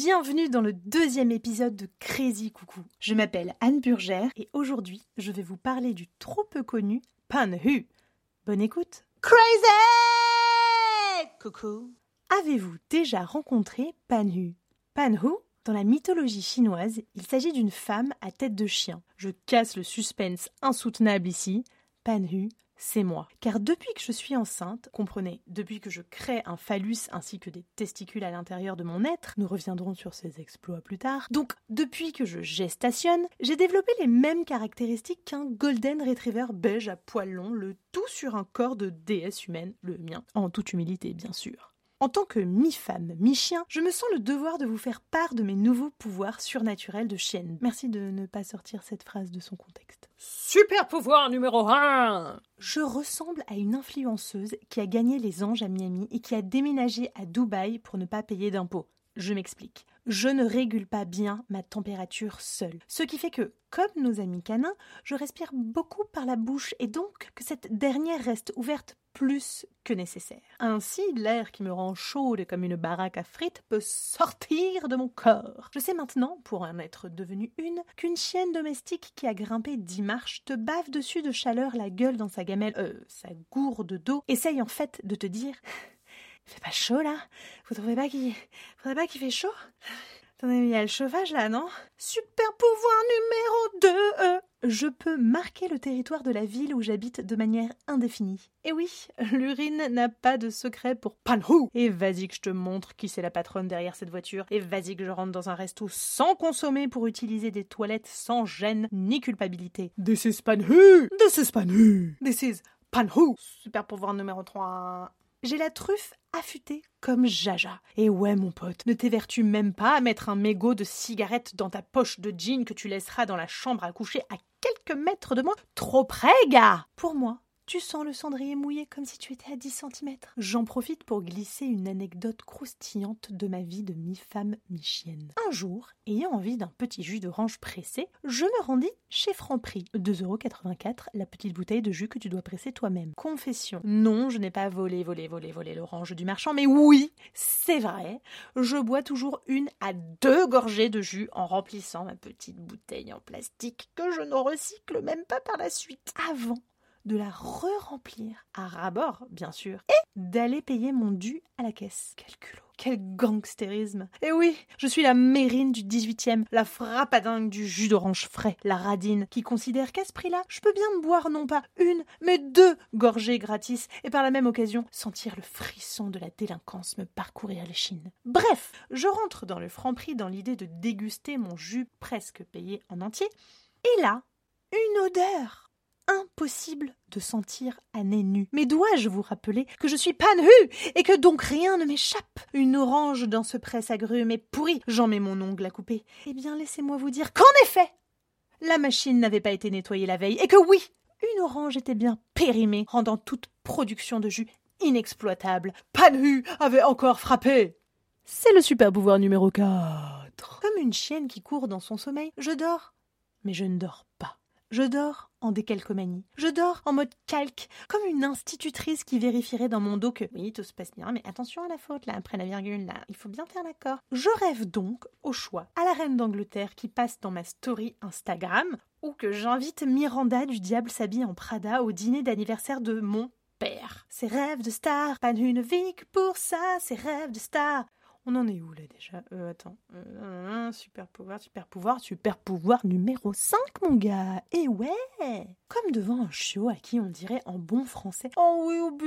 bienvenue dans le deuxième épisode de Crazy Coucou. Je m'appelle Anne Burgère et aujourd'hui je vais vous parler du trop peu connu Panhu. Bonne écoute Crazy Coucou Avez-vous déjà rencontré Panhu Panhu dans la mythologie chinoise, il s'agit d'une femme à tête de chien. Je casse le suspense insoutenable ici. Panhu, c'est moi. Car depuis que je suis enceinte, comprenez, depuis que je crée un phallus ainsi que des testicules à l'intérieur de mon être, nous reviendrons sur ces exploits plus tard, donc depuis que je gestationne, j'ai développé les mêmes caractéristiques qu'un golden retriever beige à poils longs, le tout sur un corps de déesse humaine, le mien, en toute humilité bien sûr. En tant que mi-femme, mi-chien, je me sens le devoir de vous faire part de mes nouveaux pouvoirs surnaturels de chienne. Merci de ne pas sortir cette phrase de son contexte. Super pouvoir numéro 1 Je ressemble à une influenceuse qui a gagné les anges à Miami et qui a déménagé à Dubaï pour ne pas payer d'impôts. Je m'explique. Je ne régule pas bien ma température seule. Ce qui fait que, comme nos amis canins, je respire beaucoup par la bouche et donc que cette dernière reste ouverte plus que nécessaire. Ainsi, l'air qui me rend chaude comme une baraque à frites peut sortir de mon corps. Je sais maintenant, pour en être devenue une, qu'une chienne domestique qui a grimpé dix marches te bave dessus de chaleur la gueule dans sa gamelle, euh, sa gourde d'eau, essaye en fait de te dire fait pas chaud là? Vous trouvez pas qu'il faudrait pas qu'il fait chaud? Attendez, il y a le chauffage là, non? Super pouvoir numéro 2 Je peux marquer le territoire de la ville où j'habite de manière indéfinie. Et oui, l'urine n'a pas de secret pour Panhu Et vas-y que je te montre qui c'est la patronne derrière cette voiture. Et vas-y que je rentre dans un resto sans consommer pour utiliser des toilettes sans gêne ni culpabilité. This is Panhu This is Panhu This is Panhu Super pouvoir numéro 3 j'ai la truffe affûtée comme Jaja. Et ouais, mon pote, ne t'évertues même pas à mettre un mégot de cigarette dans ta poche de jean que tu laisseras dans la chambre à coucher à quelques mètres de moi. Trop près, gars Pour moi, tu sens le cendrier mouillé comme si tu étais à 10 cm. J'en profite pour glisser une anecdote croustillante de ma vie de mi-femme, mi-chienne. Un jour, ayant envie d'un petit jus d'orange pressé, je me rendis chez Franprix. 2,84€ la petite bouteille de jus que tu dois presser toi-même. Confession. Non, je n'ai pas volé, volé, volé, volé l'orange du marchand, mais oui, c'est vrai, je bois toujours une à deux gorgées de jus en remplissant ma petite bouteille en plastique que je ne recycle même pas par la suite. Avant de la re-remplir à rabord, bien sûr, et d'aller payer mon dû à la caisse. Quel culot, quel gangstérisme. Et oui, je suis la mérine du 18e, la frappadingue du jus d'orange frais, la radine, qui considère qu'à ce prix-là, je peux bien me boire non pas une, mais deux gorgées gratis, et par la même occasion sentir le frisson de la délinquance me parcourir l'échine. Bref, je rentre dans le franc prix dans l'idée de déguster mon jus presque payé en entier, et là, une odeur impossible de sentir à nez nu. Mais dois-je vous rappeler que je suis panhu et que donc rien ne m'échappe? Une orange dans ce presse agrume est pourrie, j'en mets mon ongle à couper. Eh bien, laissez-moi vous dire qu'en effet, la machine n'avait pas été nettoyée la veille et que oui, une orange était bien périmée, rendant toute production de jus inexploitable. Panhu avait encore frappé C'est le super pouvoir numéro 4. Comme une chienne qui court dans son sommeil, je dors, mais je ne dors pas. Je dors en décalcomanie. Je dors en mode calque, comme une institutrice qui vérifierait dans mon dos que oui, tout se passe bien, mais attention à la faute là, après la virgule là, il faut bien faire l'accord. Je rêve donc, au choix, à la reine d'Angleterre qui passe dans ma story Instagram, ou que j'invite Miranda du Diable s'habille en Prada au dîner d'anniversaire de mon père. Ses rêves de star, pas une vie pour ça, ses rêves de star. On en est où là déjà? Euh, Attends. Euh, super pouvoir, super pouvoir, super pouvoir numéro 5, mon gars. Et ouais Comme devant un chiot à qui on dirait en bon français Oh oui, oh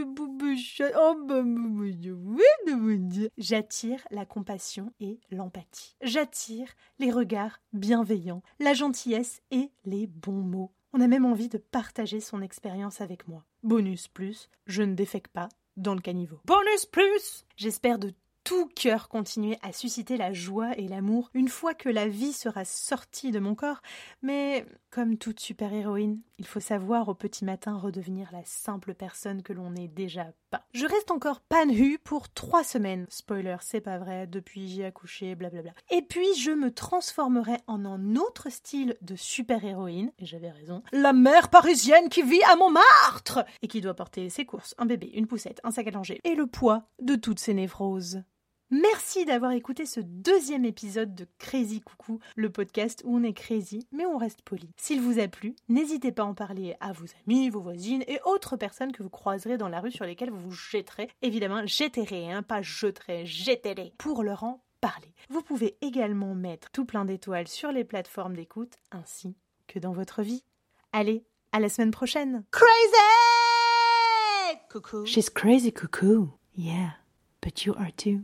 J'attire la compassion et l'empathie. J'attire les regards bienveillants, la gentillesse et les bons mots. On a même envie de partager son expérience avec moi. Bonus plus, je ne défecte pas dans le caniveau. Bonus plus J'espère de tout cœur continuer à susciter la joie et l'amour une fois que la vie sera sortie de mon corps, mais comme toute super-héroïne, il faut savoir au petit matin redevenir la simple personne que l'on n'est déjà pas. Je reste encore panhu pour trois semaines. Spoiler, c'est pas vrai, depuis j'ai accouché, blablabla. Et puis je me transformerai en un autre style de super-héroïne, et j'avais raison, la mère parisienne qui vit à Montmartre et qui doit porter ses courses, un bébé, une poussette, un sac à langer et le poids de toutes ses névroses. Merci d'avoir écouté ce deuxième épisode de Crazy Coucou, le podcast où on est crazy mais on reste poli. S'il vous a plu, n'hésitez pas à en parler à vos amis, vos voisines et autres personnes que vous croiserez dans la rue sur lesquelles vous vous jetterez. Évidemment, jetterez, hein, pas jeterez, jetterez, pour leur en parler. Vous pouvez également mettre tout plein d'étoiles sur les plateformes d'écoute ainsi que dans votre vie. Allez, à la semaine prochaine. Crazy! Coucou. She's crazy cuckoo. Yeah, but you are too.